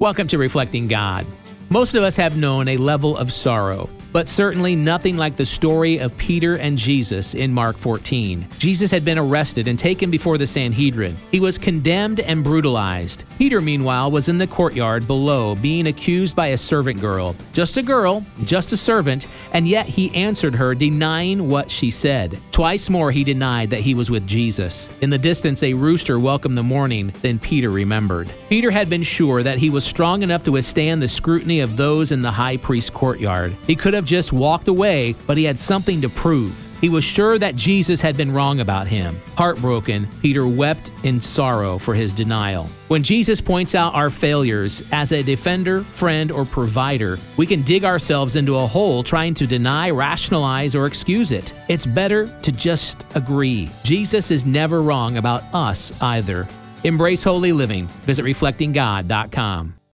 Welcome to Reflecting God. Most of us have known a level of sorrow, but certainly nothing like the story of Peter and Jesus in Mark 14. Jesus had been arrested and taken before the Sanhedrin. He was condemned and brutalized. Peter, meanwhile, was in the courtyard below, being accused by a servant girl. Just a girl, just a servant, and yet he answered her, denying what she said. Twice more he denied that he was with Jesus. In the distance, a rooster welcomed the morning, then Peter remembered. Peter had been sure that he was strong enough to withstand the scrutiny of those in the high priest's courtyard. He could have just walked away, but he had something to prove. He was sure that Jesus had been wrong about him. Heartbroken, Peter wept in sorrow for his denial. When Jesus points out our failures as a defender, friend, or provider, we can dig ourselves into a hole trying to deny, rationalize, or excuse it. It's better to just agree. Jesus is never wrong about us either. Embrace holy living. Visit reflectinggod.com.